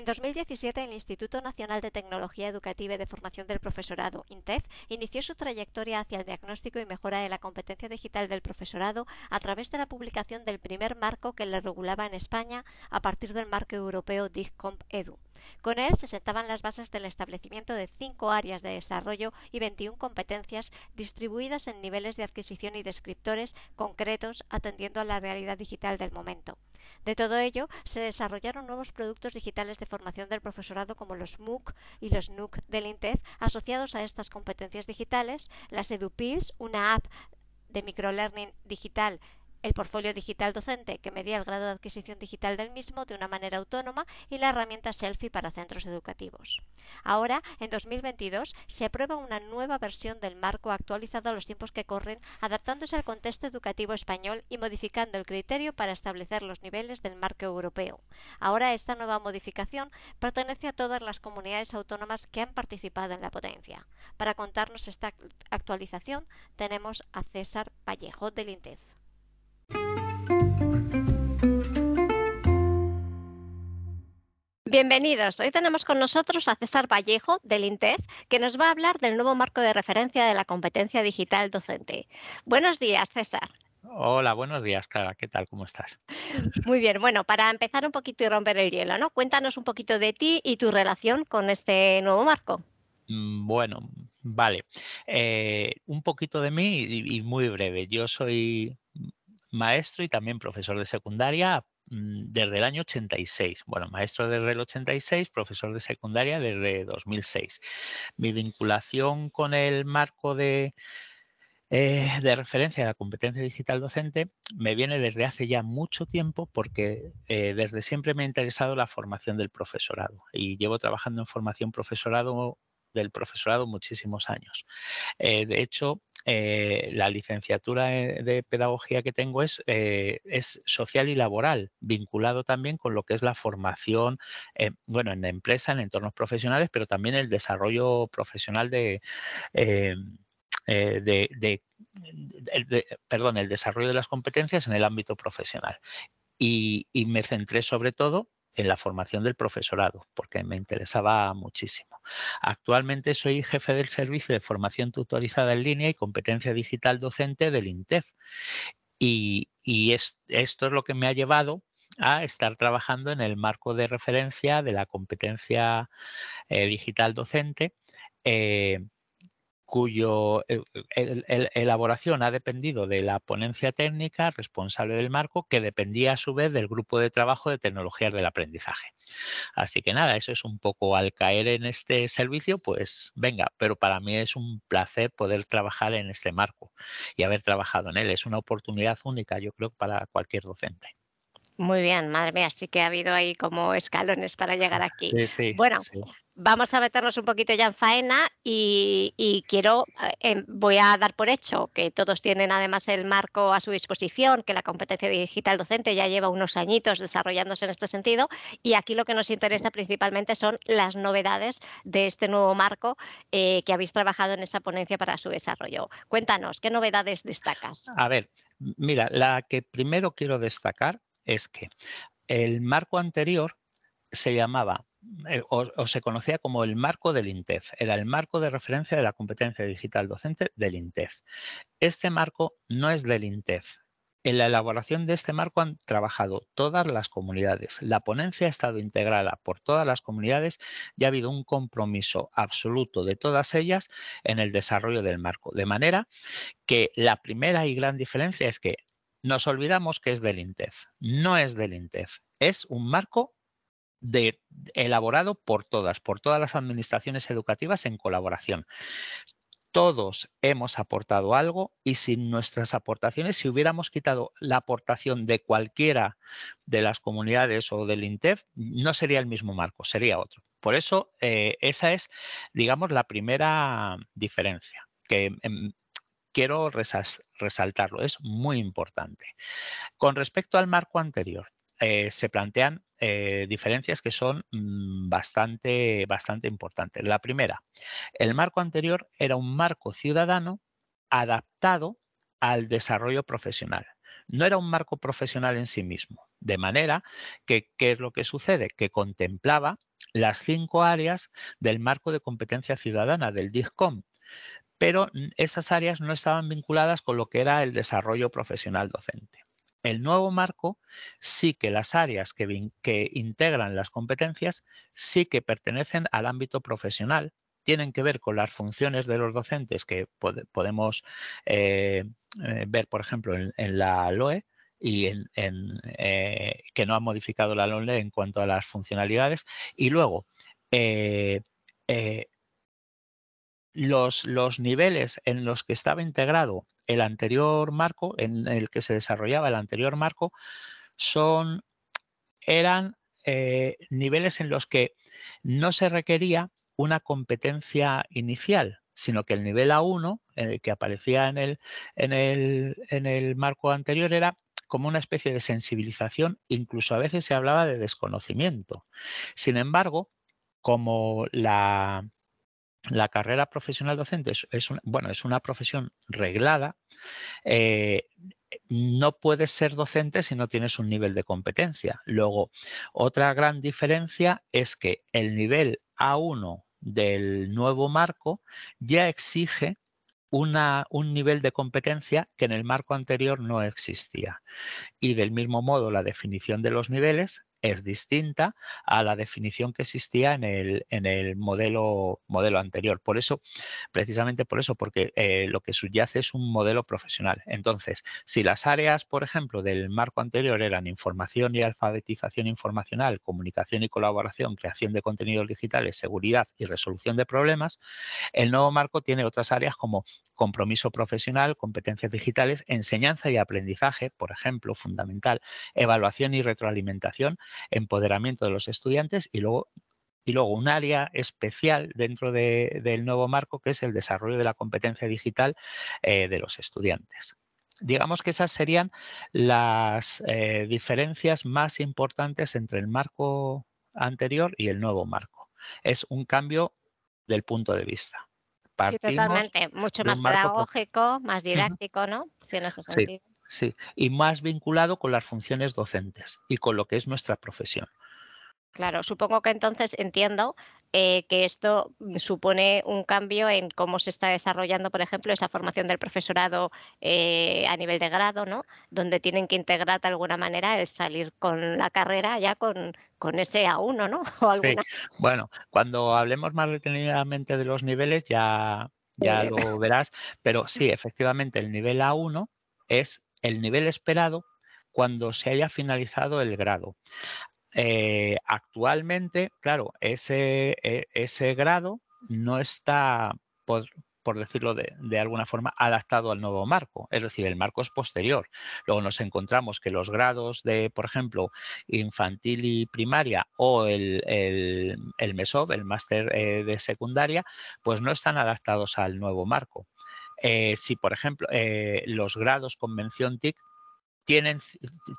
En 2017, el Instituto Nacional de Tecnología Educativa y de Formación del Profesorado, INTEF, inició su trayectoria hacia el diagnóstico y mejora de la competencia digital del profesorado a través de la publicación del primer marco que le regulaba en España a partir del marco europeo DIGCOMP EDU. Con él se sentaban las bases del establecimiento de cinco áreas de desarrollo y 21 competencias distribuidas en niveles de adquisición y descriptores concretos atendiendo a la realidad digital del momento. De todo ello, se desarrollaron nuevos productos digitales de formación del profesorado como los MOOC y los NUC del INTEF asociados a estas competencias digitales, las EduPills, una app de microlearning digital el portfolio digital docente que medía el grado de adquisición digital del mismo de una manera autónoma y la herramienta Selfie para centros educativos. Ahora, en 2022, se aprueba una nueva versión del marco actualizado a los tiempos que corren, adaptándose al contexto educativo español y modificando el criterio para establecer los niveles del marco europeo. Ahora esta nueva modificación pertenece a todas las comunidades autónomas que han participado en la potencia. Para contarnos esta actualización tenemos a César Vallejo del INTEF. Bienvenidos. Hoy tenemos con nosotros a César Vallejo del INTEF, que nos va a hablar del nuevo marco de referencia de la competencia digital docente. Buenos días, César. Hola, buenos días, Clara. ¿Qué tal? ¿Cómo estás? Muy bien. Bueno, para empezar un poquito y romper el hielo, ¿no? Cuéntanos un poquito de ti y tu relación con este nuevo marco. Mm, bueno, vale. Eh, un poquito de mí y muy breve. Yo soy maestro y también profesor de secundaria mm, desde el año 86. Bueno, maestro desde el 86, profesor de secundaria desde 2006. Mi vinculación con el marco de, eh, de referencia de la competencia digital docente me viene desde hace ya mucho tiempo porque eh, desde siempre me ha interesado la formación del profesorado y llevo trabajando en formación profesorado del profesorado muchísimos años. Eh, de hecho, eh, la licenciatura de pedagogía que tengo es, eh, es social y laboral, vinculado también con lo que es la formación, bueno, en la empresa, en entornos profesionales, pero también el desarrollo profesional de, de, perdón, el desarrollo de las competencias en el ámbito profesional. y me centré sobre todo en la formación del profesorado, porque me interesaba muchísimo. Actualmente soy jefe del servicio de formación tutorizada en línea y competencia digital docente del INTEF. Y, esto es lo que me ha llevado a estar trabajando en el marco de referencia de la competencia eh, digital docente eh, cuyo eh, elaboración ha dependido de la ponencia técnica responsable del marco, que dependía a su vez del grupo de trabajo de tecnologías del aprendizaje. Así que nada, eso es un poco al caer en este servicio, pues venga, pero para mí es un placer poder trabajar en este marco y haber trabajado en él. Es una oportunidad única, yo creo, para cualquier docente. Muy bien, madre mía, sí que ha habido ahí como escalones para llegar aquí. bueno, vamos a meternos un poquito ya en faena y, quiero, eh, em, voy a dar por hecho que todos tienen además el marco a su disposición, que la competencia digital docente ya lleva unos añitos desarrollándose en este sentido y aquí lo que nos interesa principalmente son las novedades de este nuevo marco eh, que habéis trabajado en esa ponencia para su desarrollo. Cuéntanos, ¿qué novedades destacas? A ver, mira, la que primero quiero destacar es que el marco anterior se llamaba eh, o, se conocía como el marco del INTEF, era el marco de referencia de la competencia digital docente del INTEF. Este marco no es del INTEF. En la elaboración de este marco han trabajado todas las comunidades. La ponencia ha estado integrada por todas las comunidades y ha habido un compromiso absoluto de todas ellas en el desarrollo del marco. De manera que la primera y gran diferencia es que nos olvidamos que es del INTEF. No es del INTEF. Es un marco de, elaborado por todas, por todas las administraciones educativas en colaboración. Todos hemos aportado algo y sin nuestras aportaciones, si hubiéramos quitado la aportación de cualquiera de las comunidades o del INTEF, no sería el mismo marco, sería otro. Por eso, eh, esa es, digamos, la primera diferencia, que em, quiero resaltarlo, es muy importante. Con respecto al marco anterior, eh, se plantean eh, diferencias que son mm, bastante, bastante importantes. La primera, el marco anterior era un marco ciudadano adaptado al desarrollo profesional. no era un marco profesional en sí mismo. De manera que, ¿qué es lo que sucede? Que contemplaba las cinco áreas del marco de competencia ciudadana del DIGCOM, pero esas áreas no estaban vinculadas con lo que era el desarrollo profesional docente. El nuevo marco sí que las áreas que, integran las competencias sí que pertenecen al ámbito profesional, tienen que ver con las funciones de los docentes que podemos eh, eh, ver, por ejemplo, en, la LOE y en, eh, que no ha modificado la LOE en cuanto a las funcionalidades. Y luego, los, los niveles en los que estaba integrado el anterior marco, en el que se desarrollaba el anterior marco, son, eran niveles en los que no se requería una competencia inicial, sino que el nivel A1, eh, que aparecía en el, en, el, en el marco anterior, era como una especie de sensibilización, incluso a veces se hablaba de desconocimiento. Sin embargo, como la, la carrera profesional docente es, una, bueno, es una profesión reglada, eh, no puedes ser docente si no tienes un nivel de competencia. Luego, otra gran diferencia es que el nivel A1 del nuevo marco ya exige una, un nivel de competencia que en el marco anterior no existía. Y del mismo modo, la definición de los niveles es distinta a la definición que existía en el, en el modelo, modelo anterior. Por eso, precisamente por eso, porque eh, lo que subyace es un modelo profesional. Entonces, si las áreas, por ejemplo, del marco anterior eran información y alfabetización informacional, comunicación y colaboración, creación de contenidos digitales, seguridad y resolución de problemas, el nuevo marco tiene otras áreas como compromiso profesional, competencias digitales, enseñanza y aprendizaje, por ejemplo, fundamental, evaluación y retroalimentación, empoderamiento de los estudiantes y luego y luego un área especial dentro del nuevo marco que es el desarrollo de la competencia digital eh, de los estudiantes. Digamos que esas serían las eh, diferencias más importantes entre el marco anterior y el nuevo marco. Es un cambio del punto de vista sí, totalmente. Mucho más pedagógico, más didáctico, ¿no? Sí, Sí, y más vinculado con las funciones docentes y con lo que es nuestra profesión. Claro, supongo que entonces entiendo eh, que esto supone un cambio en cómo se está desarrollando, por ejemplo, esa formación del profesorado eh, a nivel de grado, ¿no? Donde tienen que integrar de alguna manera el salir con la carrera ya con, con ese A1, ¿no? Bueno, cuando hablemos más detenidamente de los niveles ya, ya lo verás, pero sí, efectivamente, el nivel A1 es el nivel esperado cuando se haya finalizado el grado. Eh, actualmente, claro, ese, e, ese, grado no está, por, decirlo de, alguna forma, adaptado al nuevo marco. Es decir, el marco es posterior. Luego nos encontramos que los grados de, por ejemplo, infantil y primaria o el, el, el MESOB, el máster eh, de secundaria, pues no están adaptados al nuevo marco. Eh, si, por ejemplo, los grados con mención TIC tienen,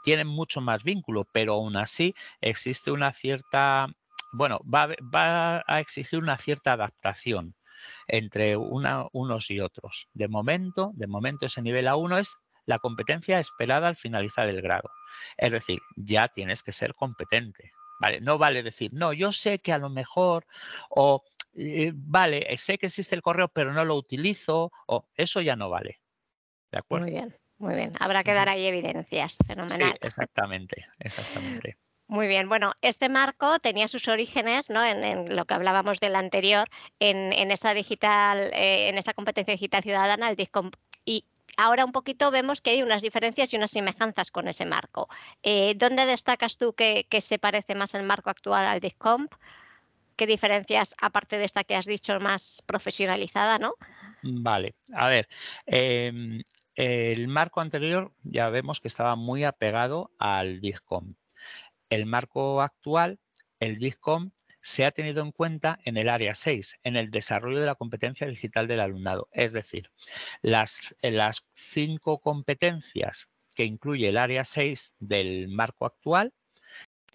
tienen mucho más vínculo, pero aún así existe una cierta, bueno, va, va a exigir una cierta adaptación entre una, unos y otros. De momento, de momento ese nivel A1 es la competencia esperada al finalizar el grado. Es decir, ya tienes que ser competente. ¿vale? No vale decir, no, yo sé que a lo mejor, o eh, vale, sé que existe el correo, pero no lo utilizo, o eso ya no vale. ¿De acuerdo? Muy bien. Muy bien, habrá que dar ahí evidencias. Fenomenal. Sí, exactamente, exactamente. Muy bien, bueno, este marco tenía sus orígenes, ¿no? En, lo que hablábamos del anterior, en, esa digital, eh, en esa competencia digital ciudadana, el DISCOMP. Y ahora un poquito vemos que hay unas diferencias y unas semejanzas con ese marco. Eh, ¿Dónde destacas tú que, se parece más el marco actual al DISCOMP? ¿Qué diferencias, aparte de esta que has dicho, más profesionalizada, no? Vale, a ver, em, el marco anterior ya vemos que estaba muy apegado al DIGCOM. El marco actual, el DIGCOM, se ha tenido en cuenta en el área 6, en el desarrollo de la competencia digital del alumnado. Es decir, las, cinco competencias que incluye el área 6 del marco actual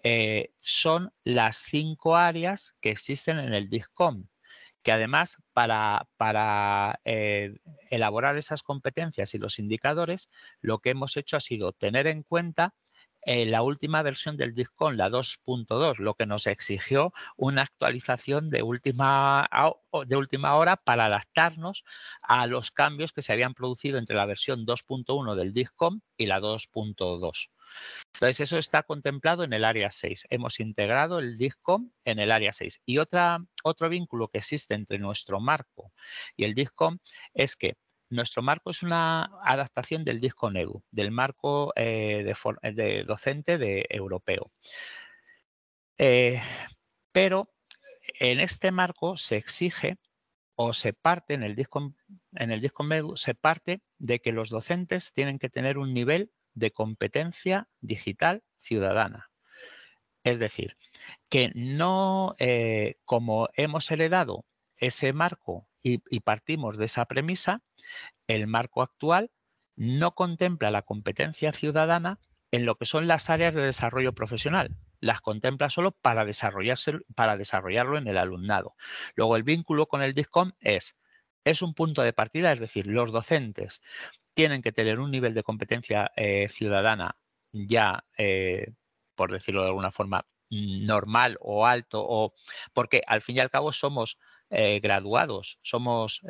eh, son las cinco áreas que existen en el DIGCOM que además para, para eh, elaborar esas competencias y los indicadores, lo que hemos hecho ha sido tener en cuenta eh, la última versión del DISCON, la 2.2, lo que nos exigió una actualización de última, de última hora para adaptarnos a los cambios que se habían producido entre la versión 2.1 del DISCOM y la 2.2. Entonces, eso está contemplado en el área 6. Hemos integrado el DISCOM en el área 6. Y otra, otro vínculo que existe entre nuestro marco y el DISCOM es que nuestro marco es una adaptación del DISCOM EDU, del marco eh, de, docente de europeo. Eh, pero en este marco se exige o se parte en el DISCOM, en el DISCOM EDU, se parte de que los docentes tienen que tener un nivel de competencia digital ciudadana. Es decir, que no, eh, como hemos heredado ese marco y, partimos de esa premisa, el marco actual no contempla la competencia ciudadana en lo que son las áreas de desarrollo profesional. Las contempla solo para, desarrollarse, para desarrollarlo en el alumnado. Luego el vínculo con el DISCOM es, es un punto de partida, es decir, los docentes tienen que tener un nivel de competencia eh, ciudadana ya, eh, por decirlo de alguna forma, normal o alto, o porque al fin y al cabo somos eh, graduados, somos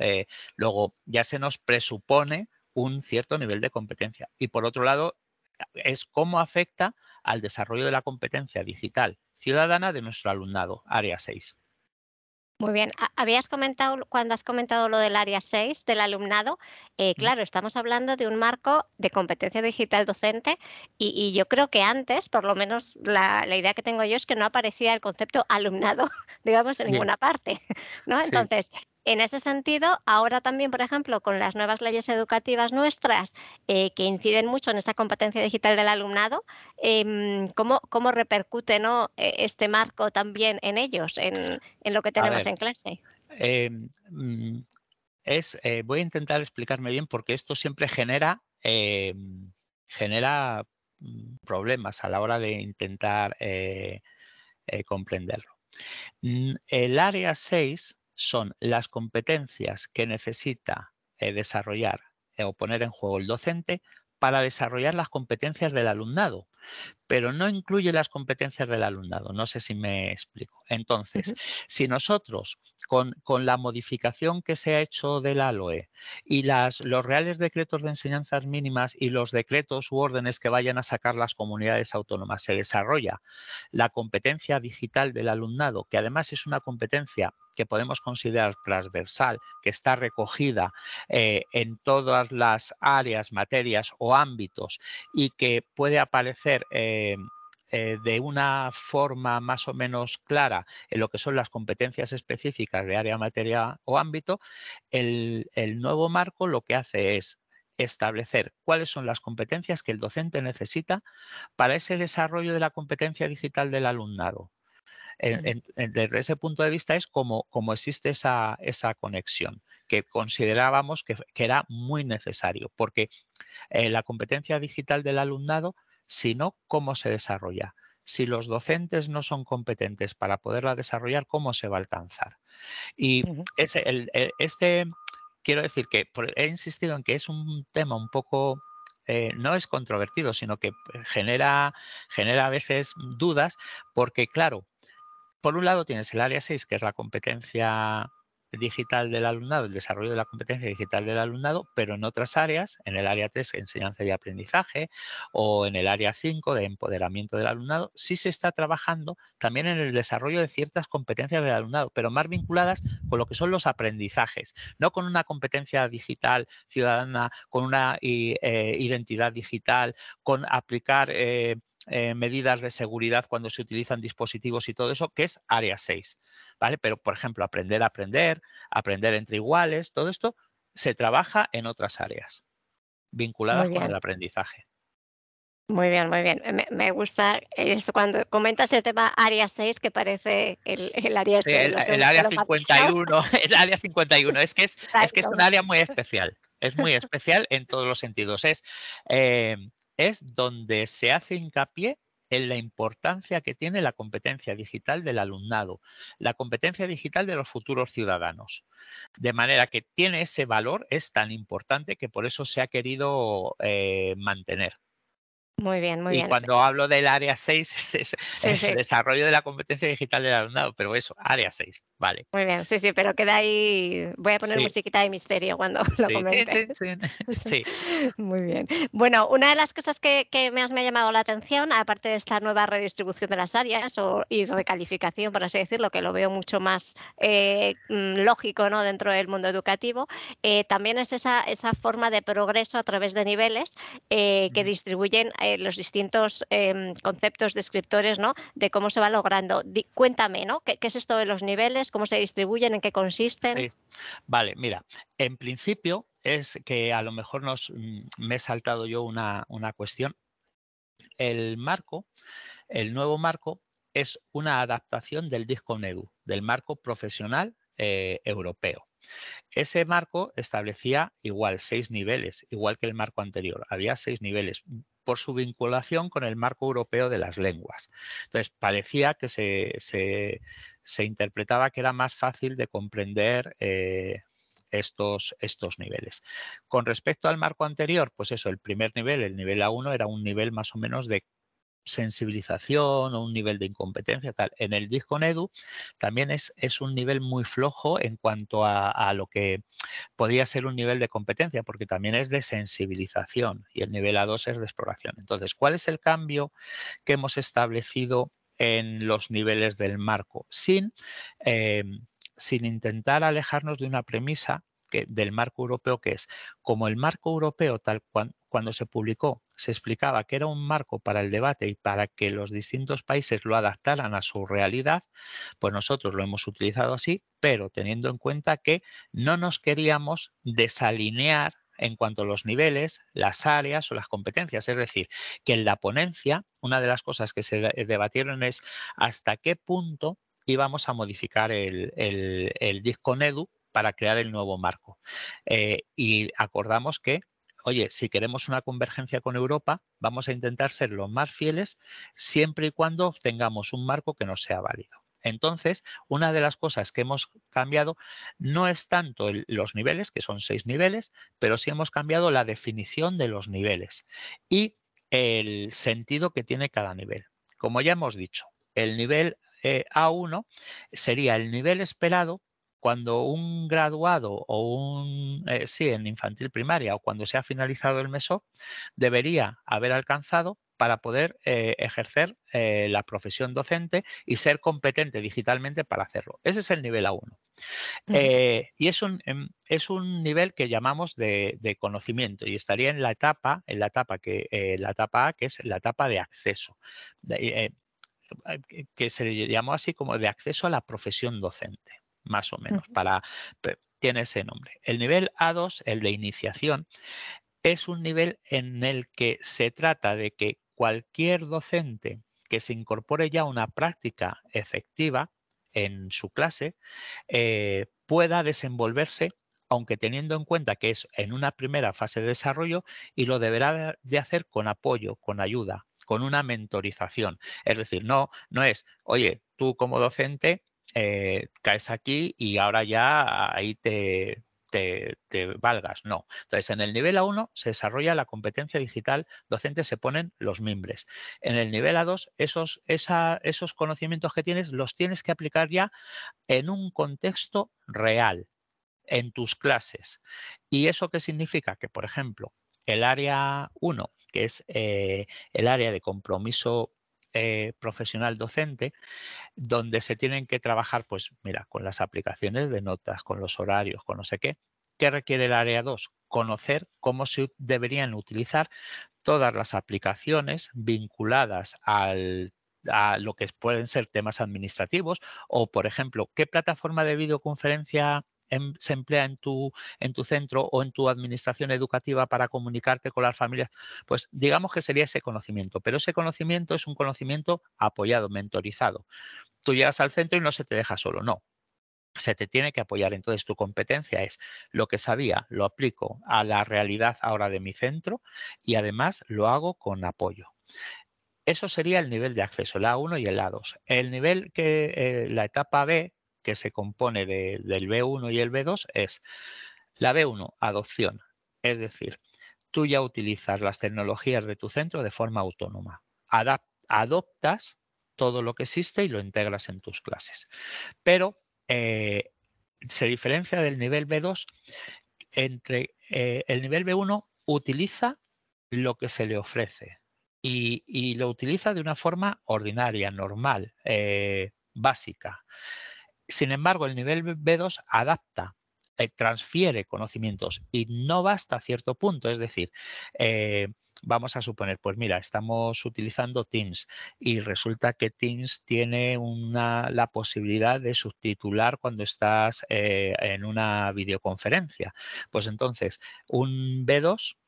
luego ya se nos presupone un cierto nivel de competencia. Y por otro lado, es cómo afecta al desarrollo de la competencia digital ciudadana de nuestro alumnado, área 6. Muy bien. Habías comentado, cuando has comentado lo del área 6 del alumnado, eh, claro, estamos hablando de un marco de competencia digital docente y, yo creo que antes, por lo menos la, idea que tengo yo es que no aparecía el concepto alumnado, digamos, en ninguna parte. ¿no? Entonces, en ese sentido, ahora también, por ejemplo, con las nuevas leyes educativas nuestras eh, que inciden mucho en esa competencia digital del alumnado, em, ¿cómo, repercute ¿no? E, este marco también en ellos, en, lo que tenemos en clase? Em, mm, es, eh, voy a intentar explicarme bien porque esto siempre genera, em, genera mm, problemas a la hora de intentar eh, comprenderlo. Mm, el área 6 son las competencias que necesita eh, desarrollar eh, o poner en juego el docente para desarrollar las competencias del alumnado, pero no incluye las competencias del alumnado. No sé si me explico. Entonces, si nosotros, con, la modificación que se ha hecho del ALOE y las, los reales decretos de enseñanzas mínimas y los decretos u órdenes que vayan a sacar las comunidades autónomas, se desarrolla la competencia digital del alumnado, que además es una competencia que podemos considerar transversal, que está recogida eh, en todas las áreas, materias o ámbitos y que puede aparecer eh, eh, de una forma más o menos clara en lo que son las competencias específicas de área, materia o ámbito, el, nuevo marco lo que hace es establecer cuáles son las competencias que el docente necesita para ese desarrollo de la competencia digital del alumnado. Desde ese punto de vista es como, existe esa, esa, conexión que considerábamos que, era muy necesario, porque eh, la competencia digital del alumnado sino cómo se desarrolla. Si los docentes no son competentes para poderla desarrollar, ¿cómo se va a alcanzar? Y este, quiero decir que he insistido en que es un tema un poco eh, no es controvertido, sino que genera, genera a veces dudas, porque claro, por un lado tienes el área 6, que es la competencia digital del alumnado, el desarrollo de la competencia digital del alumnado, pero en otras áreas, en el área 3, enseñanza y aprendizaje, o en el área 5, de empoderamiento del alumnado, sí se está trabajando también en el desarrollo de ciertas competencias del alumnado, pero más vinculadas con lo que son los aprendizajes, no con una competencia digital ciudadana, con una eh, identidad digital, con aplicar eh, eh, medidas de seguridad cuando se utilizan dispositivos y todo eso, que es área 6. ¿vale? Pero, por ejemplo, aprender a aprender, aprender entre iguales, todo esto se trabaja en otras áreas vinculadas con el aprendizaje. Muy bien, muy bien. Me, gusta esto cuando comentas el tema área 6, que parece el, área sí, el, área 51, el área 51. Es que es, es que es un área muy especial. Es muy especial en todos los sentidos. Es, eh, es donde se hace hincapié en la importancia que tiene la competencia digital del alumnado, la competencia digital de los futuros ciudadanos. De manera que tiene ese valor, es tan importante que por eso se ha querido eh, mantener. Muy bien, muy bien. Y cuando hablo del área 6 es, el desarrollo de la competencia digital del alumnado, pero eso, área 6, vale. Muy bien, sí, sí, pero queda ahí, voy a poner musiquita de misterio cuando lo comente. Sí, Muy bien. Bueno, una de las cosas que, que me, ha llamado la atención, aparte de esta nueva redistribución de las áreas o, y recalificación, por así decirlo, que lo veo mucho más eh, mm, lógico ¿no? dentro del mundo educativo, eh, también es esa, esa forma de progreso a través de niveles eh, que distribuyen eh, los distintos em, conceptos descriptores ¿no? de cómo se va logrando. cuéntame, ¿no? ¿Qué, es esto de los niveles? ¿Cómo se distribuyen? ¿En qué consisten? Vale, mira, en principio es que a lo mejor nos, mm, me he saltado yo una, una cuestión. El marco, el nuevo marco, es una adaptación del disco NEDU, del marco profesional eh, europeo. Ese marco establecía igual seis niveles, igual que el marco anterior. Había seis niveles por su vinculación con el marco europeo de las lenguas. Entonces, parecía que se, interpretaba que era más fácil de comprender eh, estos, estos niveles. Con respecto al marco anterior, pues eso, el primer nivel, el nivel A1, era un nivel más o menos de sensibilización o un nivel de incompetencia tal. En el disco Edu también es, es un nivel muy flojo en cuanto a, lo que podría ser un nivel de competencia, porque también es de sensibilización y el nivel A2 es de exploración. Entonces, ¿cuál es el cambio que hemos establecido en los niveles del marco? Sin, eh, sin intentar alejarnos de una premisa del marco europeo que es, como el marco europeo tal cuando se publicó se explicaba que era un marco para el debate y para que los distintos países lo adaptaran a su realidad, pues nosotros lo hemos utilizado así, pero teniendo en cuenta que no nos queríamos desalinear en cuanto a los niveles, las áreas o las competencias. Es decir, que en la ponencia, una de las cosas que se debatieron es hasta qué punto íbamos a modificar el, el, disco NEDU para crear el nuevo marco. Eh, y acordamos que oye, si queremos una convergencia con Europa, vamos a intentar ser los más fieles siempre y cuando tengamos un marco que nos sea válido. Entonces, una de las cosas que hemos cambiado no es tanto los niveles, que son seis niveles, pero sí hemos cambiado la definición de los niveles y el sentido que tiene cada nivel. Como ya hemos dicho, el nivel eh, A1 sería el nivel esperado cuando un graduado o un, eh, sí, en infantil primaria o cuando se ha finalizado el MESO, debería haber alcanzado para poder eh, ejercer eh, la profesión docente y ser competente digitalmente para hacerlo. Ese es el nivel A1. y es un, em, es un nivel que llamamos de, conocimiento y estaría en la etapa, en la etapa que la etapa A, que es la etapa de acceso, que se llamó así como de acceso a la profesión docente más o menos, para, tiene ese nombre. El nivel A2, el de iniciación, es un nivel en el que se trata de que cualquier docente que se incorpore ya a una práctica efectiva en su clase eh, pueda desenvolverse aunque teniendo en cuenta que es en una primera fase de desarrollo y lo deberá de hacer con apoyo, con ayuda, con una mentorización. Es decir, no, no es, oye, tú como docente eh, caes aquí y ahora ya ahí te, te, valgas. No. Entonces, en el nivel A1 se desarrolla la competencia digital docente, se ponen los mimbres. En el nivel A2, esos, esos conocimientos que tienes los tienes que aplicar ya en un contexto real, en tus clases. ¿Y eso qué significa? Que, por ejemplo, el área 1, que es eh, el área de compromiso eh, profesional docente, donde se tienen que trabajar, pues mira, con las aplicaciones de notas, con los horarios, con no sé qué. ¿Qué requiere el área 2? Conocer cómo se deberían utilizar todas las aplicaciones vinculadas al a lo que pueden ser temas administrativos o, por ejemplo, qué plataforma de videoconferencia Em, se emplea en tu, en tu centro o en tu administración educativa para comunicarte con las familias, pues digamos que sería ese conocimiento, pero ese conocimiento es un conocimiento apoyado, mentorizado. Tú llegas al centro y no se te deja solo, no, se te tiene que apoyar. Entonces, tu competencia es lo que sabía, lo aplico a la realidad ahora de mi centro y además lo hago con apoyo. Eso sería el nivel de acceso, el A1 y el A2. El nivel que eh, la etapa B, que se compone del B1 y el B2, es la B1, adopción. Es decir, tú ya utilizas las tecnologías de tu centro de forma autónoma. adoptas todo lo que existe y lo integras en tus clases. Pero eh, se diferencia del nivel B2 entre eh, el nivel B1 utiliza lo que se le ofrece y, lo utiliza de una forma ordinaria, normal, eh, básica. Sin embargo, el nivel B2 adapta, eh, transfiere conocimientos y no basta a cierto punto. Es decir, vamos a suponer, pues mira, estamos utilizando Teams y resulta que Teams tiene una, la posibilidad de subtitular cuando estás eh, en una videoconferencia. Pues entonces, un B2 eh,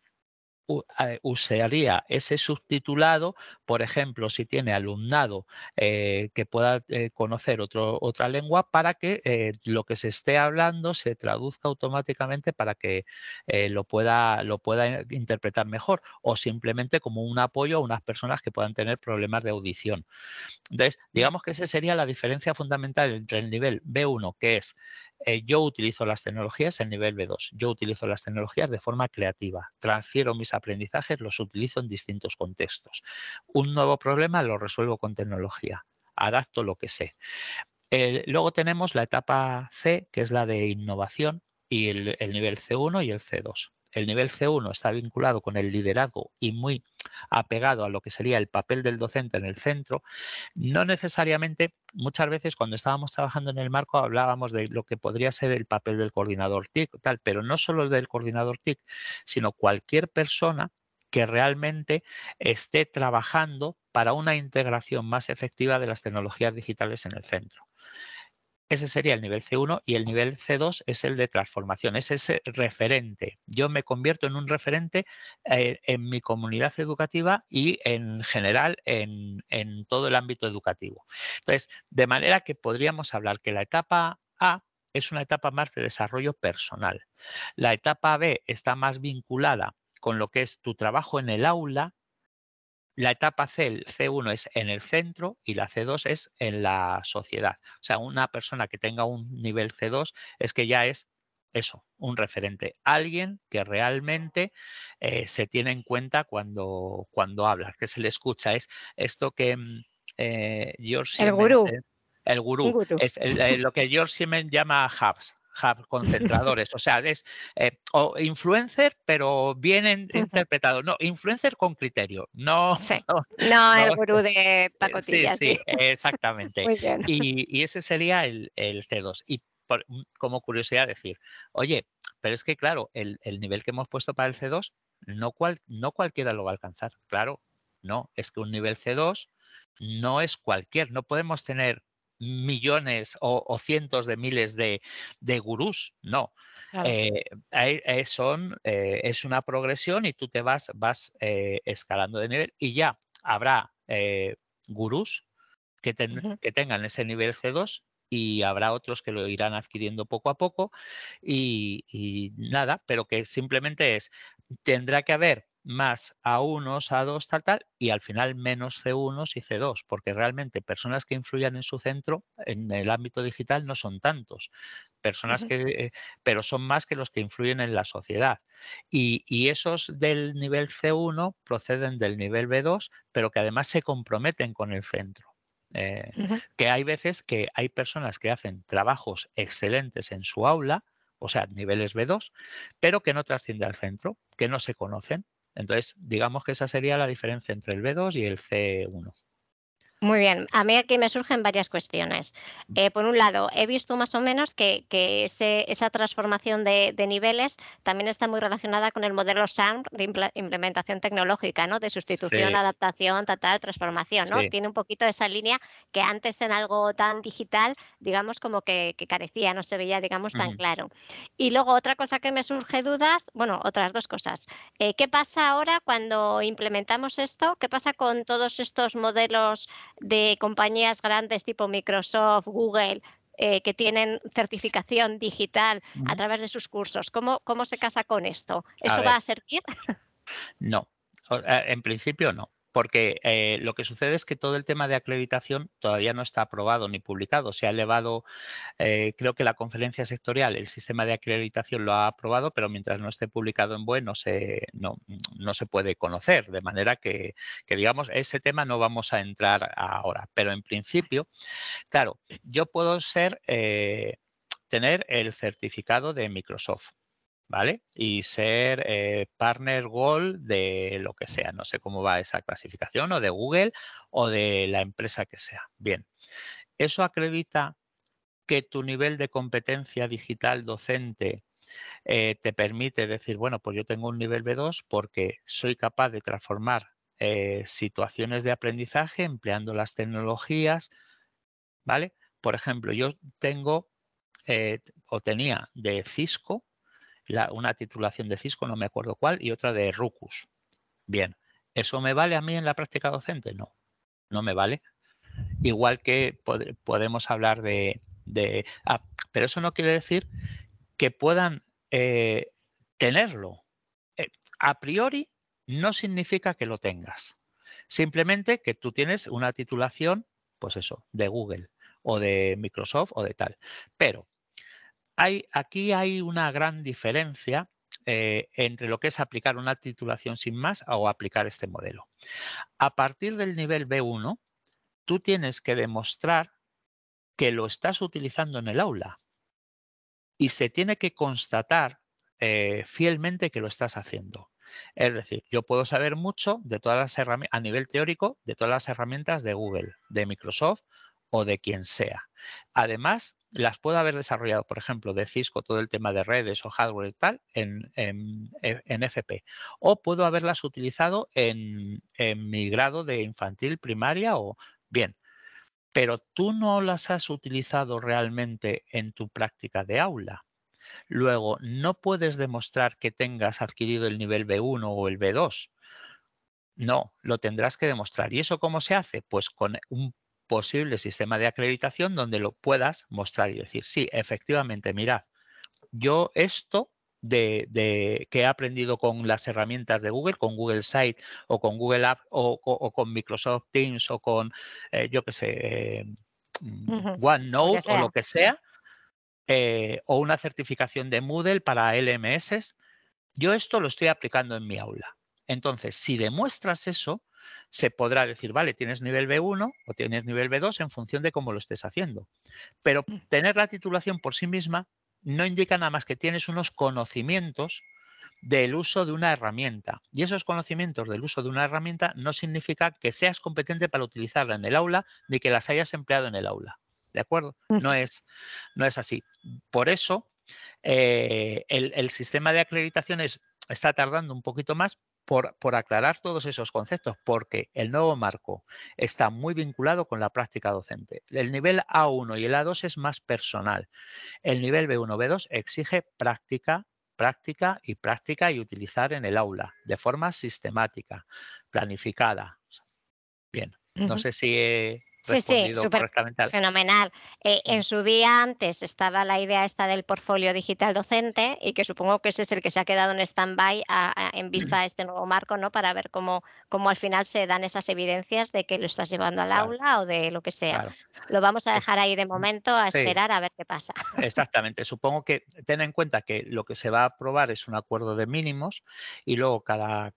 usaría ese subtitulado, por ejemplo, si tiene alumnado eh, que pueda eh, conocer otro, otra lengua para que lo que se esté hablando se traduzca automáticamente para que lo, pueda, lo pueda interpretar mejor o simplemente como un apoyo a unas personas que puedan tener problemas de audición. Entonces, digamos que esa sería la diferencia fundamental entre el nivel B1, que es eh, yo utilizo las tecnologías en nivel B2. Yo utilizo las tecnologías de forma creativa. Transfiero mis aprendizajes, los utilizo en distintos contextos. Un nuevo problema lo resuelvo con tecnología. Adapto lo que sé. luego tenemos la etapa C, que es la de innovación, y el nivel C1 y el C2 el nivel C1 está vinculado con el liderazgo y muy apegado a lo que sería el papel del docente en el centro, no necesariamente, muchas veces cuando estábamos trabajando en el marco hablábamos de lo que podría ser el papel del coordinador TIC, tal, pero no solo el del coordinador TIC, sino cualquier persona que realmente esté trabajando para una integración más efectiva de las tecnologías digitales en el centro. Ese sería el nivel C1 y el nivel C2 es el de transformación, es ese referente. Yo me convierto en un referente eh, en mi comunidad educativa y en general en, en todo el ámbito educativo. Entonces, de manera que podríamos hablar que la etapa A es una etapa más de desarrollo personal. La etapa B está más vinculada con lo que es tu trabajo en el aula la etapa C, el C1 es en el centro y la C2 es en la sociedad. O sea, una persona que tenga un nivel C2 es que ya es eso, un referente, alguien que realmente eh, se tiene en cuenta cuando, cuando habla, que se le escucha. Es esto que mm, eh, George el gurú. el gurú, es eh, lo que George Siemens llama hubs, concentradores. o sea, es eh, o influencer, pero bien interpretado. No, influencer con criterio. No, no, el gurú de pacotilla. Sí, sí, exactamente. Y, ese sería el, C2. Y mm, como curiosidad decir, oye, pero es que claro, el, nivel que hemos puesto para el C2, no, cual, no cualquiera lo va a alcanzar. Claro, no, es que un nivel C2 no es cualquier, no podemos tener millones o, cientos de miles de, gurús, no. Eh, eh, son, eh, es una progresión y tú te vas, vas escalando de nivel y ya habrá gurús que, que tengan ese nivel C2 y habrá otros que lo irán adquiriendo poco a poco y, y, nada, pero que simplemente es, tendrá que haber más A1, A2, tal, tal, y al final menos C1 y C2, porque realmente personas que influyan en su centro en el ámbito digital no son tantos, personas que, eh, pero son más que los que influyen en la sociedad. Y, y, esos del nivel C1 proceden del nivel B2, pero que además se comprometen con el centro. Eh, que hay veces que hay personas que hacen trabajos excelentes en su aula, o sea, niveles B2, pero que no trascienden al centro, que no se conocen. Entonces, digamos que esa sería la diferencia entre el B2 y el C1. Muy bien, a mí aquí me surgen varias cuestiones. Eh, por un lado, he visto más o menos que, esa transformación de, niveles también está muy relacionada con el modelo SAM de implementación tecnológica, ¿no? De sustitución, adaptación, tal, transformación, ¿no? Tiene un poquito esa línea que antes en algo tan digital, digamos, como que, carecía, no se veía, digamos, tan claro. Y luego otra cosa que me surge dudas, bueno, otras dos cosas. Eh, ¿Qué pasa ahora cuando implementamos esto? ¿Qué pasa con todos estos modelos? De compañías grandes tipo Microsoft, Google, eh, que tienen certificación digital a través de sus cursos. ¿Cómo, cómo se casa con esto? ¿Eso va a servir? No, eh, en principio no. Porque eh, lo que sucede es que todo el tema de acreditación todavía no está aprobado ni publicado. Se ha elevado, eh, creo que la conferencia sectorial, el sistema de acreditación lo ha aprobado, pero mientras no esté publicado en BUE no se, no, se puede conocer. De manera que, digamos, ese tema no vamos a entrar ahora. Pero en principio, claro, yo puedo ser, eh, tener el certificado de Microsoft ¿vale? Y ser eh, partner gold de lo que sea, no sé cómo va esa clasificación, o de Google o de la empresa que sea. Bien, eso acredita que tu nivel de competencia digital docente eh, te permite decir, bueno, pues yo tengo un nivel B2 porque soy capaz de transformar eh, situaciones de aprendizaje empleando las tecnologías, ¿vale? Por ejemplo, yo tengo o tenía de Cisco una titulación de Cisco, no me acuerdo cuál, y otra de Rucus. Bien, ¿eso me vale a mí en la práctica docente? No, no me vale. Igual que podemos hablar de... Ah, pero eso no quiere decir que puedan eh, tenerlo. Eh, a priori no significa que lo tengas. Simplemente que tú tienes una titulación, pues eso, de Google o de Microsoft o de tal. Pero aquí hay una gran diferencia eh, entre lo que es aplicar una titulación sin más o aplicar este modelo. A partir del nivel B1, tú tienes que demostrar que lo estás utilizando en el aula y se tiene que constatar eh, fielmente que lo estás haciendo. Es decir, yo puedo saber mucho de todas las herramientas, a nivel teórico, de todas las herramientas de Google, de Microsoft o de quien sea. Además, las puedo haber desarrollado, por ejemplo, de Cisco, todo el tema de redes o hardware y tal, en, en, FP. O puedo haberlas utilizado en, en, mi grado de infantil, primaria o bien. Pero tú no las has utilizado realmente en tu práctica de aula. Luego, no puedes demostrar que tengas adquirido el nivel B1 o el B2. No, lo tendrás que demostrar. ¿Y eso cómo se hace? Pues con un posible sistema de acreditación donde lo puedas mostrar y decir, sí, efectivamente, mirad, yo esto de, que he aprendido con las herramientas de Google, con Google Site o con Google App o, con Microsoft Teams o con, eh, yo qué sé, eh, OneNote o lo que sea, eh, o una certificación de Moodle para LMS, yo esto lo estoy aplicando en mi aula. Entonces, si demuestras eso, se podrá decir, vale, tienes nivel B1 o tienes nivel B2 en función de cómo lo estés haciendo. Pero mm. tener la titulación por sí misma no indica nada más que tienes unos conocimientos del uso de una herramienta. Y esos conocimientos del uso de una herramienta no significa que seas competente para utilizarla en el aula ni que las hayas empleado en el aula. ¿De acuerdo? No es, no es así. Por eso, eh, el, el, sistema de acreditación está tardando un poquito más por, aclarar todos esos conceptos, porque el nuevo marco está muy vinculado con la práctica docente. El nivel A1 y el A2 es más personal. El nivel B1, B2 exige práctica, práctica y práctica y utilizar en el aula de forma sistemática, planificada. Bien, no sé si Sí, sí, súper fenomenal. Eh, en su día antes estaba la idea esta del portfolio digital docente y que supongo que ese es el que se ha quedado en stand-by en vista de este nuevo marco, ¿no? Para ver cómo, cómo al final se dan esas evidencias de que lo estás llevando al aula o de lo que sea. Lo vamos a dejar ahí de momento a esperar a ver qué pasa. Exactamente. Supongo que ten en cuenta que lo que se va a aprobar es un acuerdo de mínimos y luego cada,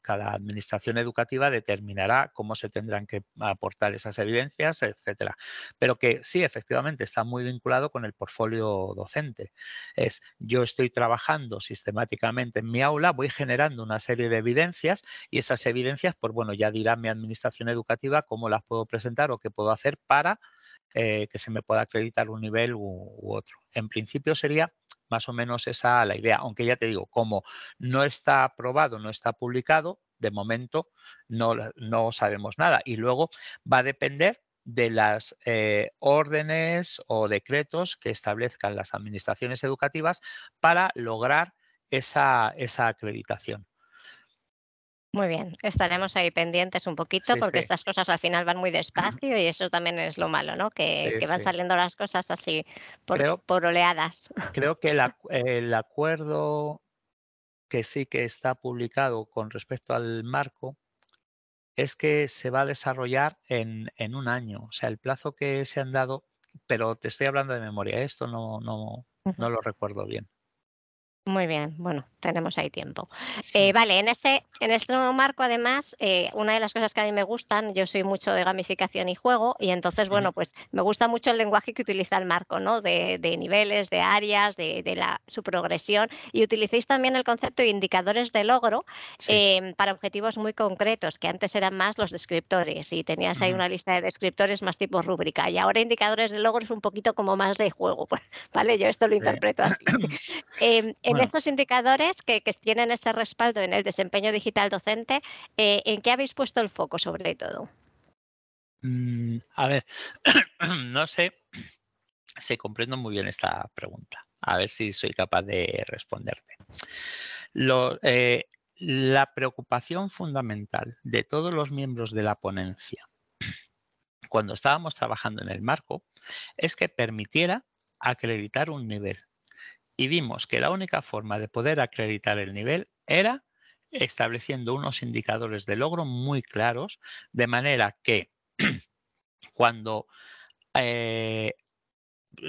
cada administración educativa determinará cómo se tendrán que aportar esas evidencias etcétera. Pero que sí, efectivamente, está muy vinculado con el portfolio docente. Es yo estoy trabajando sistemáticamente en mi aula, voy generando una serie de evidencias y esas evidencias, pues bueno, ya dirá mi administración educativa cómo las puedo presentar o qué puedo hacer para eh, que se me pueda acreditar un nivel u, otro. En principio sería más o menos esa la idea, aunque ya te digo, como no está aprobado, no está publicado, de momento no, no sabemos nada. Y luego va a depender de las eh, órdenes o decretos que establezcan las administraciones educativas para lograr esa, esa acreditación. Muy bien, estaremos ahí pendientes un poquito porque estas cosas al final van muy despacio y eso también es lo malo, ¿no? Que, van saliendo las cosas así por, por oleadas. Creo que el acuerdo que sí que está publicado con respecto al marco es que se va a desarrollar en, en, un año. O sea, el plazo que se han dado, pero te estoy hablando de memoria, esto no, no, no lo recuerdo bien. Muy bien, bueno, tenemos ahí tiempo. Eh, vale, en este, en este nuevo marco, además, eh, una de las cosas que a mí me gustan, yo soy mucho de gamificación y juego, y entonces, bueno, pues me gusta mucho el lenguaje que utiliza el marco, ¿no? De, niveles, de áreas, de, la, su progresión, y utilicéis también el concepto de indicadores de logro em, para objetivos muy concretos, que antes eran más los descriptores, y tenías ahí una lista de descriptores más tipo rúbrica, y ahora indicadores de logro es un poquito como más de juego, ¿vale? Yo esto lo interpreto así. Estos indicadores que, tienen ese respaldo en el desempeño digital docente, eh, ¿en qué habéis puesto el foco sobre todo? Mm, a ver, no sé si comprendo muy bien esta pregunta. A ver si soy capaz de responderte. Eh, la preocupación fundamental de todos los miembros de la ponencia cuando estábamos trabajando en el marco es que permitiera acreditar un nivel y vimos que la única forma de poder acreditar el nivel era estableciendo unos indicadores de logro muy claros, de manera que cuando eh,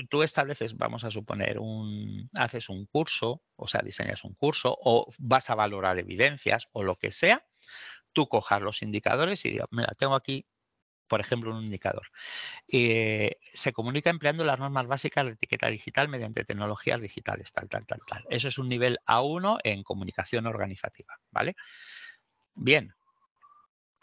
tú estableces, vamos a suponer, un, haces un curso, o sea, diseñas un curso o vas a valorar evidencias o lo que sea, tú cojas los indicadores y digas, mira, tengo aquí por ejemplo, un indicador. Eh, se comunica empleando las normas básicas de etiqueta digital mediante tecnologías digitales, tal, tal, tal, tal. Eso es un nivel A1 en comunicación organizativa, ¿vale? Bien,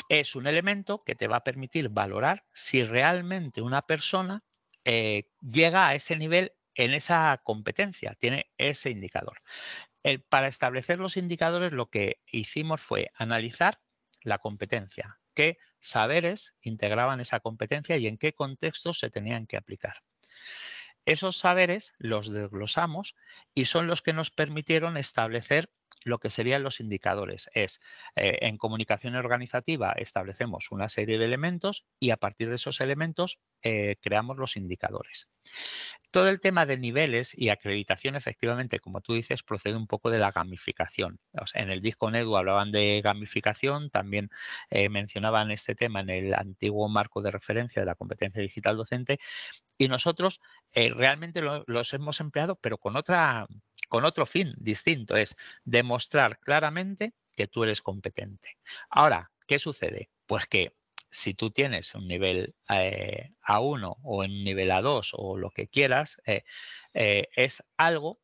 es un elemento que te va a permitir valorar si realmente una persona eh, llega a ese nivel en esa competencia, tiene ese indicador. para establecer los indicadores lo que hicimos fue analizar la competencia, qué saberes integraban esa competencia y en qué contextos se tenían que aplicar. Esos saberes los desglosamos y son los que nos permitieron establecer lo que serían los indicadores. Es eh, en comunicación organizativa establecemos una serie de elementos y a partir de esos elementos eh, creamos los indicadores. Todo el tema de niveles y acreditación, efectivamente, como tú dices, procede un poco de la gamificación. en el disco Nedu hablaban de gamificación, también eh, mencionaban este tema en el antiguo marco de referencia de la competencia digital docente y nosotros realmente los hemos empleado, pero con otra con otro fin distinto, es demostrar claramente que tú eres competente. Ahora, ¿qué sucede? Pues que si tú tienes un nivel eh, A1 o un nivel A2 o lo que quieras, eh, eh, es algo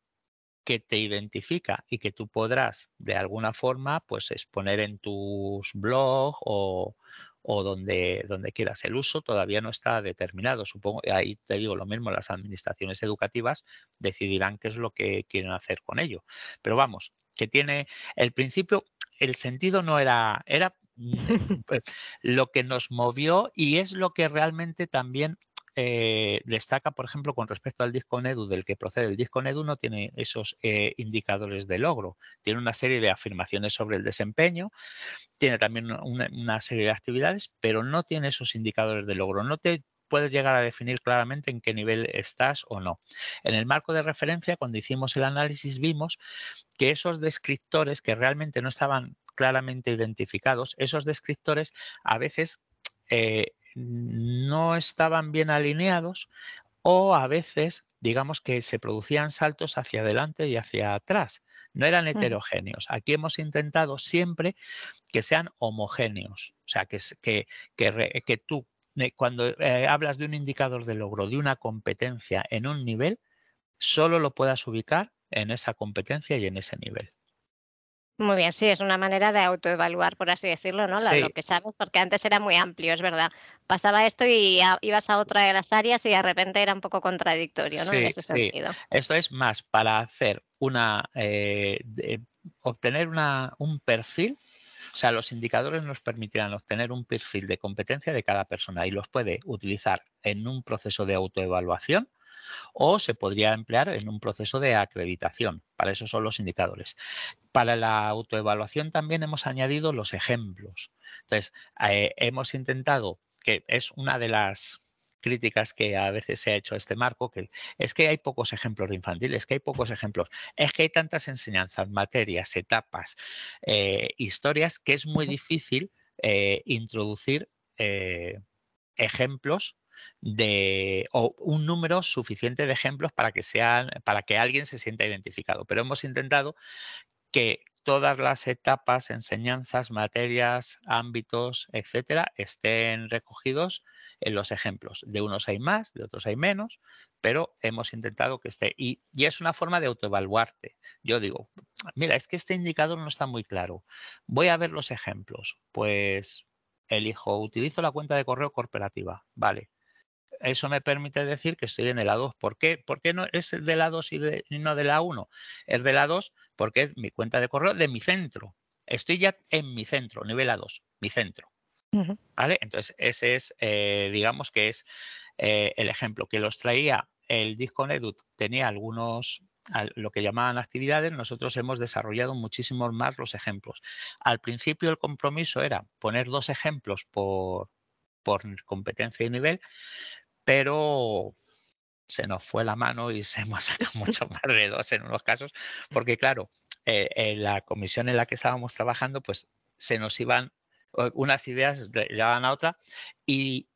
que te identifica y que tú podrás de alguna forma pues exponer en tus blogs o, o donde, donde quieras. El uso todavía no está determinado. Supongo, ahí te digo lo mismo, las administraciones educativas decidirán qué es lo que quieren hacer con ello. Pero vamos, que tiene el principio, el sentido no era, era lo que nos movió y es lo que realmente también eh, destaca, por ejemplo, con respecto al disco NEDU del que procede. El disco NEDU no tiene esos eh, indicadores de logro, tiene una serie de afirmaciones sobre el desempeño, tiene también una, serie de actividades, pero no tiene esos indicadores de logro. No te puedes llegar a definir claramente en qué nivel estás o no. En el marco de referencia, cuando hicimos el análisis, vimos que esos descriptores que realmente no estaban claramente identificados, esos descriptores a veces eh, no estaban bien alineados o a veces, digamos que se producían saltos hacia adelante y hacia atrás. No eran heterogéneos. Aquí hemos intentado siempre que sean homogéneos. O sea, que, que, que, tú, eh, cuando eh, hablas de un indicador de logro de una competencia en un nivel, solo lo puedas ubicar en esa competencia y en ese nivel. Muy bien, sí, es una manera de autoevaluar, por así decirlo, ¿no? Lo que sabes, porque antes era muy amplio, es verdad. Pasaba esto y ibas a otra de las áreas y de repente era un poco contradictorio, ¿no? en ese sentido. Esto es más para hacer una, eh, obtener una, un perfil o sea, los indicadores nos permitirán obtener un perfil de competencia de cada persona y los puede utilizar en un proceso de autoevaluación o se podría emplear en un proceso de acreditación. Para eso son los indicadores. Para la autoevaluación también hemos añadido los ejemplos. Entonces, eh, hemos intentado, que es una de las críticas que a veces se ha hecho a este marco, que es que hay pocos ejemplos de infantiles, que hay pocos ejemplos, es que hay tantas enseñanzas, materias, etapas, eh, historias, que es muy difícil eh, introducir ejemplos de o un número suficiente de ejemplos para que sean para que alguien se sienta identificado. Pero hemos intentado que todas las etapas, enseñanzas, materias, ámbitos, etcétera, estén recogidos en los ejemplos. De unos hay más, de otros hay menos, pero hemos intentado que esté. Y, y, es una forma de autoevaluarte. Yo digo, mira, es que este indicador no está muy claro. Voy a ver los ejemplos. Pues elijo, utilizo la cuenta de correo corporativa. Vale eso me permite decir que estoy en el A2. ¿Por qué? ¿Por qué no es de la 2 y, no de la 1? Es de la 2 porque es mi cuenta de correo de mi centro. Estoy ya en mi centro, nivel A2, mi centro. ¿Vale? Entonces, ese es, eh, digamos que es eh, el ejemplo que los traía el Disconedut. Tenía algunos, lo que llamaban actividades, nosotros hemos desarrollado muchísimos más los ejemplos. Al principio el compromiso era poner dos ejemplos por, por competencia y nivel, pero se nos fue la mano y se hemos sacado mucho más de dos en unos casos, porque claro, eh, en la comisión en la que estábamos trabajando, pues se nos iban unas ideas, llevaban a otra, y,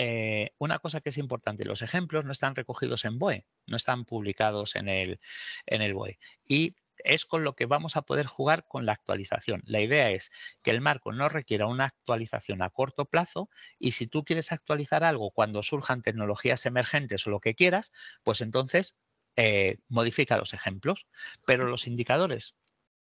eh, una cosa que es importante, los ejemplos no están recogidos en BOE, no están publicados en el, en el BOE. Y es con lo que vamos a poder jugar con la actualización. La idea es que el marco no requiera una actualización a corto plazo y si tú quieres actualizar algo cuando surjan tecnologías emergentes o lo que quieras, pues entonces eh, modifica los ejemplos. Pero los indicadores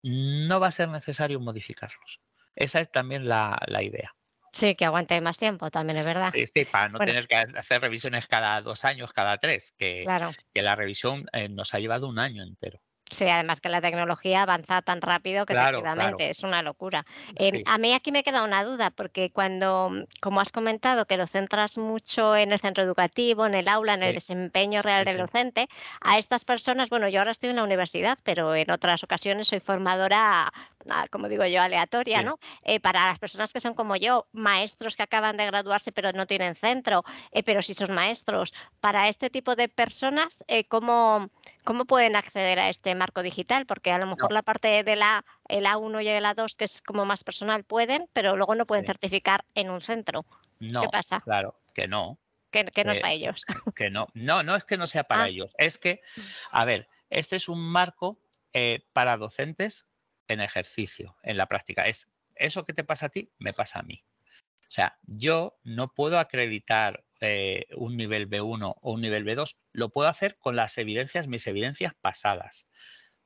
no va a ser necesario modificarlos. Esa es también la, idea. Sí, que aguante más tiempo, también es verdad. Sí, para no tener que hacer revisiones cada dos años, cada tres, que, que la revisión eh, nos ha llevado un año entero. Sí, además que la tecnología avanza tan rápido que efectivamente es una locura. Em, a mí aquí me queda una duda, porque cuando, como has comentado, que lo centras mucho en el centro educativo, en el aula, en el desempeño real del docente, a estas personas, bueno, yo ahora estoy en la universidad, pero en otras ocasiones soy formadora como digo yo, aleatoria, ¿no? Eh, para las personas que son como yo, maestros que acaban de graduarse pero no tienen centro, eh, pero sí son maestros, para este tipo de personas, eh, ¿cómo, ¿cómo pueden acceder a este marco digital? Porque a lo mejor la parte de la el A1 y el A2, que es como más personal, pueden, pero luego no pueden certificar en un centro. No, ¿Qué pasa? Claro, que no. Que, no es para ellos. Que no, no, no es que no sea para ah. ellos. Es que, a ver, este es un marco para docentes en ejercicio, en la práctica. Es eso que te pasa a ti, me pasa a mí. O sea, yo no puedo acreditar eh, un nivel B1 o un nivel B2, lo puedo hacer con las evidencias, mis evidencias pasadas,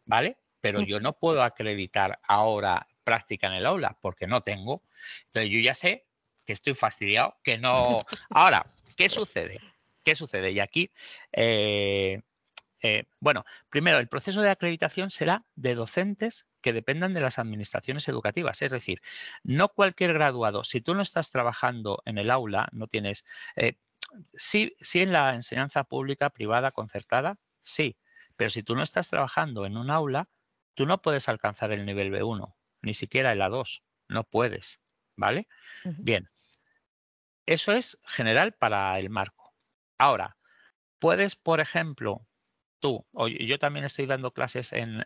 ¿vale? Pero yo no puedo acreditar ahora práctica en el aula porque no tengo. Entonces yo ya sé que estoy fastidiado, que no... Ahora, ¿qué sucede? ¿Qué sucede? Y aquí eh, eh, bueno, primero, el proceso de acreditación será de docentes que dependan de las administraciones educativas. Es decir, no cualquier graduado, si tú no estás trabajando en el aula, no tienes... Eh, sí, sí en la enseñanza pública, privada, concertada, sí, pero si tú no estás trabajando en un aula, tú no puedes alcanzar el nivel B1, ni siquiera el A2, no puedes, ¿vale? Bien, eso es general para el marco. Ahora, puedes, por ejemplo, tú, o yo también estoy dando clases en,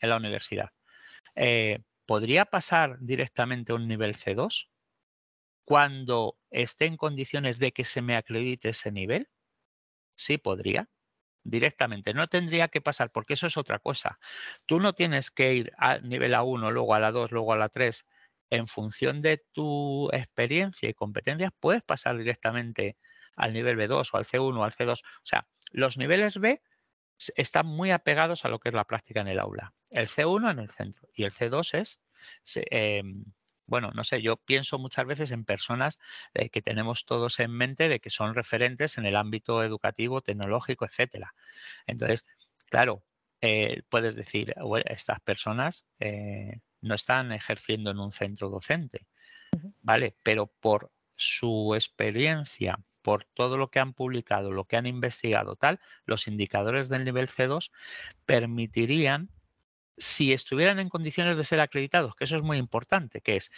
la universidad, eh, ¿podría pasar directamente a un nivel C2 cuando esté en condiciones de que se me acredite ese nivel? Sí, podría. Directamente. No tendría que pasar, porque eso es otra cosa. Tú no tienes que ir al nivel A1, luego a la 2, luego a la 3. En función de tu experiencia y competencias, puedes pasar directamente al nivel B2 o al C1 o al C2. O sea, los niveles B están muy apegados a lo que es la práctica en el aula. El C1 en el centro y el C2 es, em, bueno, no sé, yo pienso muchas veces en personas eh, que tenemos todos en mente de que son referentes en el ámbito educativo, tecnológico, etcétera. Entonces, claro, eh, puedes decir, estas personas eh, no están ejerciendo en un centro docente, ¿vale? Pero por su experiencia por todo lo que han publicado, lo que han investigado, tal, los indicadores del nivel C2 permitirían, si estuvieran en condiciones de ser acreditados, que eso es muy importante, que es,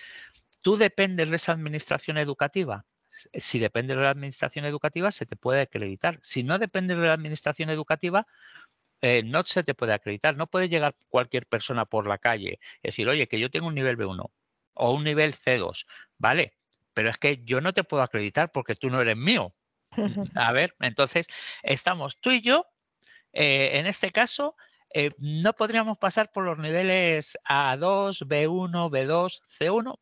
tú dependes de esa administración educativa. Si dependes de la administración educativa, se te puede acreditar. Si no dependes de la administración educativa, eh, no se te puede acreditar. No puede llegar cualquier persona por la calle y decir, oye, que yo tengo un nivel B1. o un nivel C2, ¿vale? Pero es que yo no te puedo acreditar porque tú no eres mío. A ver, entonces estamos tú y yo, eh, en este caso, eh, no podríamos pasar por los niveles A2, B1, B2, C1.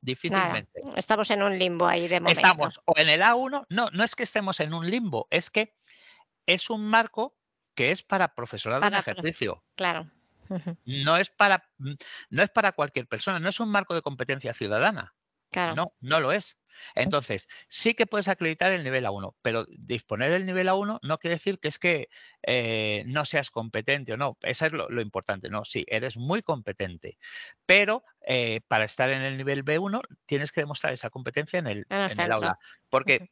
difícilmente. estamos en un limbo ahí de momento. Estamos o en el A1, no, no es que estemos en un limbo, es que es un marco que es para profesorado en ejercicio. Claro. No es para no es para cualquier persona, no es un marco de competencia ciudadana. Claro. No, no lo es. Entonces, sí que puedes acreditar el nivel A1, pero disponer el nivel A1 no quiere decir que es que eh, no seas competente o no. Eso es lo, importante. No, sí, eres muy competente, pero eh, para estar en el nivel B1 tienes que demostrar esa competencia en el, en el aula. Porque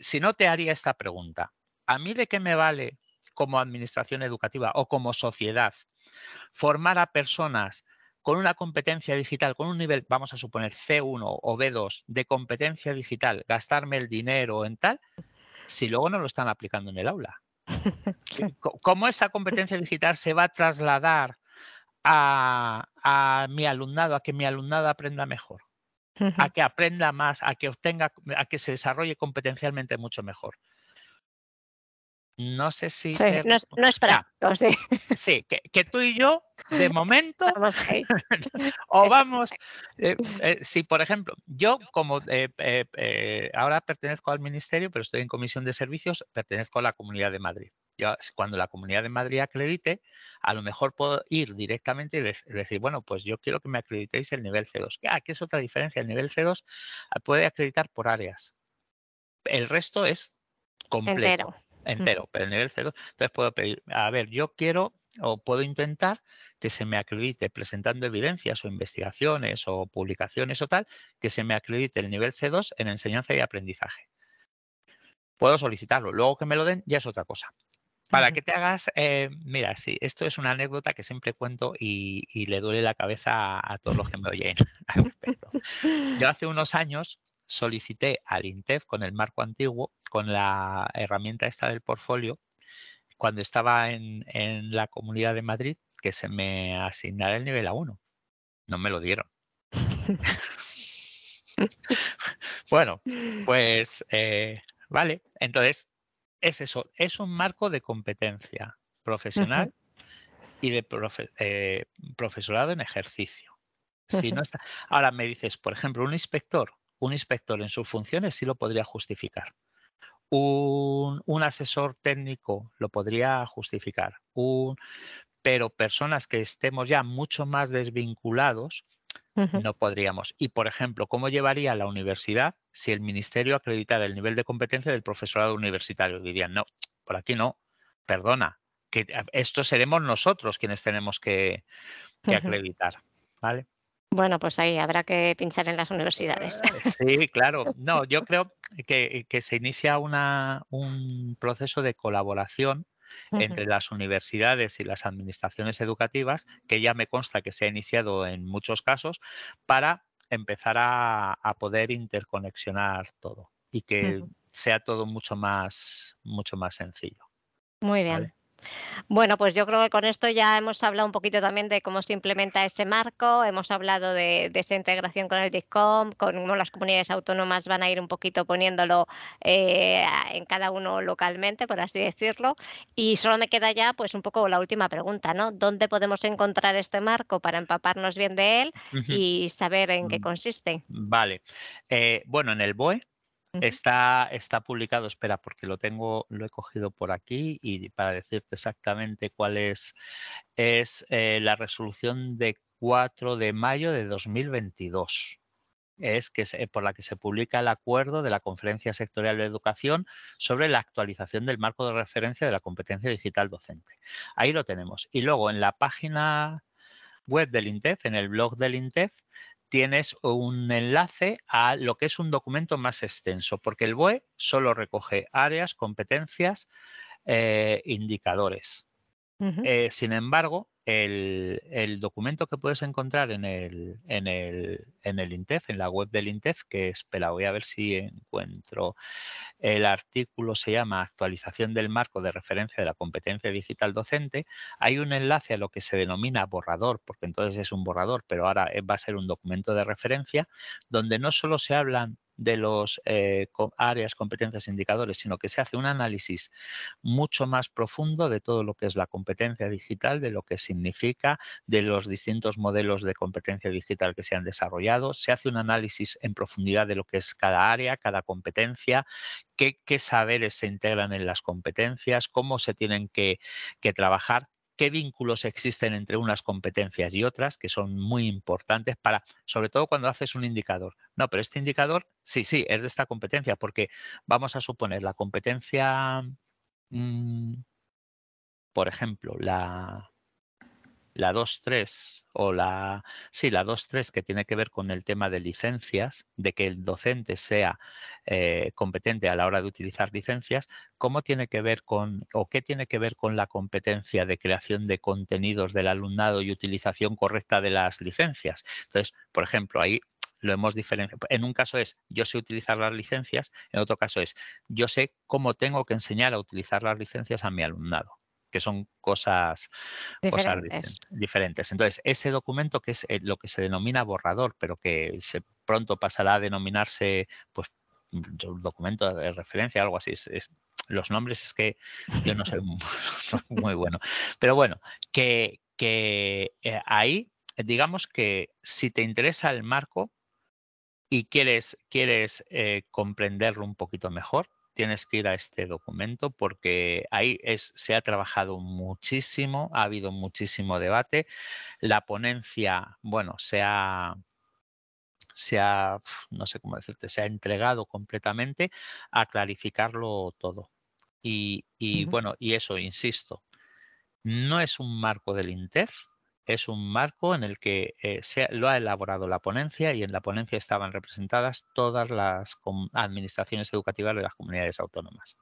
si no te haría esta pregunta, ¿a mí de qué me vale como administración educativa o como sociedad, formar a personas con una competencia digital, con un nivel, vamos a suponer, C1 o B2 de competencia digital, gastarme el dinero en tal, si luego no lo están aplicando en el aula. ¿Cómo esa competencia digital se va a trasladar a, a mi alumnado, a que mi alumnado aprenda mejor? a que aprenda más, a que obtenga, a que se desarrolle competencialmente mucho mejor. No sé si... no, es, práctico, sí. Sí, que, tú y yo, de momento, o vamos, eh, eh, si por ejemplo, yo como eh, ahora pertenezco al ministerio, pero estoy en comisión de servicios, pertenezco a la Comunidad de Madrid. Yo, cuando la Comunidad de Madrid acredite, a lo mejor puedo ir directamente y decir, bueno, pues yo quiero que me acreditéis el nivel C2. Ah, ¿qué es otra diferencia? El nivel C2 ah, puede acreditar por áreas. El resto es completo entero, pero el nivel C2. Entonces puedo pedir, a ver, yo quiero o puedo intentar que se me acredite presentando evidencias o investigaciones o publicaciones o tal, que se me acredite el nivel C2 en enseñanza y aprendizaje. Puedo solicitarlo, luego que me lo den ya es otra cosa. Para que te hagas, eh, mira, sí, esto es una anécdota que siempre cuento y, le duele la cabeza a, todos los que me oyen Yo hace unos años solicité al INTEF con el marco antiguo, con la herramienta esta del portfolio, cuando estaba en, la Comunidad de Madrid, que se me asignara el nivel A1. No me lo dieron. bueno, pues eh, vale, entonces es eso, es un marco de competencia profesional y de eh, profesorado en ejercicio. Si no está... Ahora me dices, por ejemplo, un inspector un inspector en sus funciones sí lo podría justificar. Un, asesor técnico lo podría justificar. pero personas que estemos ya mucho más desvinculados, no podríamos. Y, por ejemplo, ¿cómo llevaría la universidad si el ministerio acreditara el nivel de competencia del profesorado universitario? Dirían, no, por aquí no, perdona, que esto seremos nosotros quienes tenemos que, acreditar. ¿Vale? Bueno, pues ahí habrá que pinchar en las universidades. Sí, claro. No, yo creo que, se inicia un proceso de colaboración entre las universidades y las administraciones educativas, que ya me consta que se ha iniciado en muchos casos, para empezar a, poder interconexionar todo y que sea todo mucho más, mucho más sencillo. Muy bien. Bueno, pues yo creo que con esto ya hemos hablado un poquito también de cómo se implementa ese marco, hemos hablado de, esa integración con el DICOM, con cómo las comunidades autónomas van a ir un poquito poniéndolo eh, en cada uno localmente, por así decirlo. Y solo me queda ya pues un poco la última pregunta, ¿no? ¿Dónde podemos encontrar este marco para empaparnos bien de él y saber en qué mm, consiste? Vale. Eh, bueno, en el BOE Está, está publicado, espera, porque lo tengo, lo he cogido por aquí y para decirte exactamente cuál es, es eh, la resolución de 4 de mayo de 2022 es que por la que se publica el acuerdo de la Conferencia Sectorial de Educación sobre la actualización del marco de referencia de la competencia digital docente. Ahí lo tenemos. Y luego en la página web del INTEF, en el blog del INTEF, tienes un enlace a lo que es un documento más extenso, porque el BOE solo recoge áreas, competencias, eh, indicadores. Eh, sin embargo, el, documento que puedes encontrar en el, en, el, en el INTEF, en la web del INTEF, que espera, voy a ver si encuentro el artículo, se llama Actualización del marco de referencia de la competencia digital docente. Hay un enlace a lo que se denomina borrador, porque entonces es un borrador, pero ahora va a ser un documento de referencia, donde no solo se hablan de los eh, áreas, competencias, indicadores, sino que se hace un análisis mucho más profundo de todo lo que es la competencia digital, de lo que significa, de los distintos modelos de competencia digital que se han desarrollado. Se hace un análisis en profundidad de lo que es cada área, cada competencia, qué, saberes se integran en las competencias, cómo se tienen que trabajar qué vínculos existen entre unas competencias y otras, que son muy importantes para, sobre todo cuando haces un indicador. No, pero este indicador, sí, sí, es de esta competencia, porque vamos a suponer la competencia, mm, por ejemplo, la, la 2.3 o la, sí, la 2.3 que tiene que ver con el tema de licencias, de que el docente sea eh, competente a la hora de utilizar licencias, ¿cómo tiene que ver con o qué tiene que ver con la competencia de creación de contenidos del alumnado y utilización correcta de las licencias? Entonces, por ejemplo, ahí lo hemos diferenciado. En un caso es yo sé utilizar las licencias, en otro caso es yo sé cómo tengo que enseñar a utilizar las licencias a mi alumnado que son cosas diferentes. Entonces, ese documento que es eh, lo que se denomina borrador, pero que se, pronto pasará a denominarse, pues, documento de referencia, algo así. Es, los nombres es que yo no soy muy, bueno. Pero bueno, que, que eh, ahí, digamos que si te interesa el marco y quieres, quieres eh, comprenderlo un poquito mejor, tienes que ir a este documento porque ahí es, se ha trabajado muchísimo, ha habido muchísimo debate. La ponencia, bueno, se ha, se ha, no sé cómo decirte, se ha entregado completamente a clarificarlo todo. Y, bueno, y eso, insisto, no es un marco del INTEF, es un marco en el que eh, se, lo ha elaborado la ponencia y en la ponencia estaban representadas todas las administraciones educativas de las comunidades autónomas.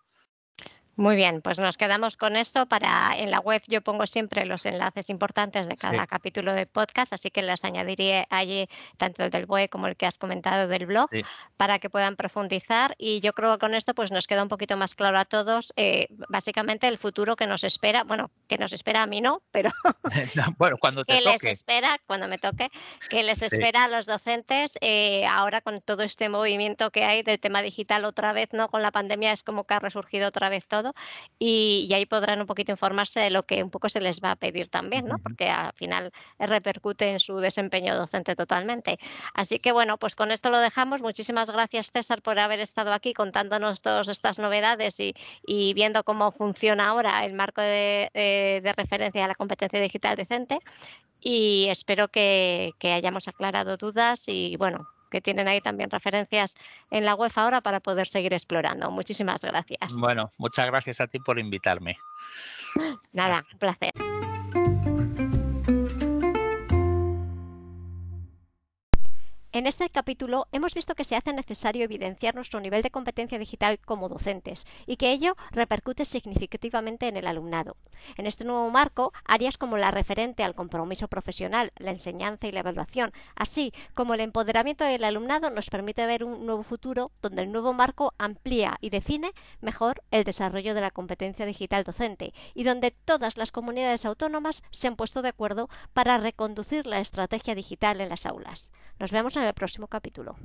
Muy bien, pues nos quedamos con esto. Para en la web yo pongo siempre los enlaces importantes de cada capítulo de podcast, así que les añadiré allí tanto el del web como el que has comentado del blog para que puedan profundizar. Y yo creo que con esto pues nos queda un poquito más claro a todos, eh, básicamente el futuro que nos espera. Bueno, que nos espera a mí no, pero bueno, cuando que les espera cuando me toque, que les espera a los docentes eh, ahora con todo este movimiento que hay del tema digital otra vez, no con la pandemia es como que ha resurgido otra vez todo y, ahí podrán un poquito informarse de lo que un poco se les va a pedir también, ¿no? Porque al final repercute en su desempeño docente totalmente. Así que bueno, pues con esto lo dejamos. Muchísimas gracias César por haber estado aquí contándonos todas estas novedades y, viendo cómo funciona ahora el marco de, de, referencia a la competencia digital decente y espero que, que, hayamos aclarado dudas y bueno, que tienen ahí también referencias en la web ahora para poder seguir explorando. Muchísimas gracias. Bueno, muchas gracias a ti por invitarme. Nada, un placer. En este capítulo hemos visto que se hace necesario evidenciar nuestro nivel de competencia digital como docentes y que ello repercute significativamente en el alumnado. En este nuevo marco, áreas como la referente al compromiso profesional, la enseñanza y la evaluación, así como el empoderamiento del alumnado nos permite ver un nuevo futuro donde el nuevo marco amplía y define mejor el desarrollo de la competencia digital docente y donde todas las comunidades autónomas se han puesto de acuerdo para reconducir la estrategia digital en las aulas. Nos vemos en el próximo capítulo.